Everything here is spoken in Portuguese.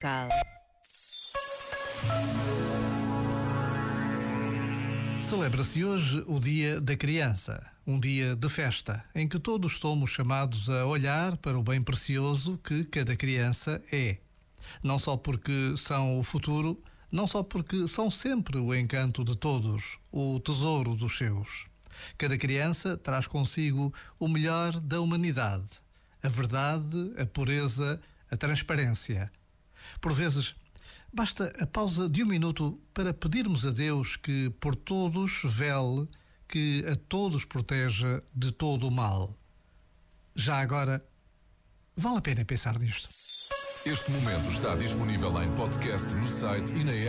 Cal. Celebra-se hoje o Dia da Criança, um dia de festa, em que todos somos chamados a olhar para o bem precioso que cada criança é. Não só porque são o futuro, não só porque são sempre o encanto de todos, o tesouro dos seus. Cada criança traz consigo o melhor da humanidade: a verdade, a pureza, a transparência. Por vezes, Basta a pausa de um minuto para pedirmos a Deus que por todos vele, que a todos proteja de todo o mal. Já agora, vale a pena pensar nisto. Este momento está disponível em podcast no site e na app.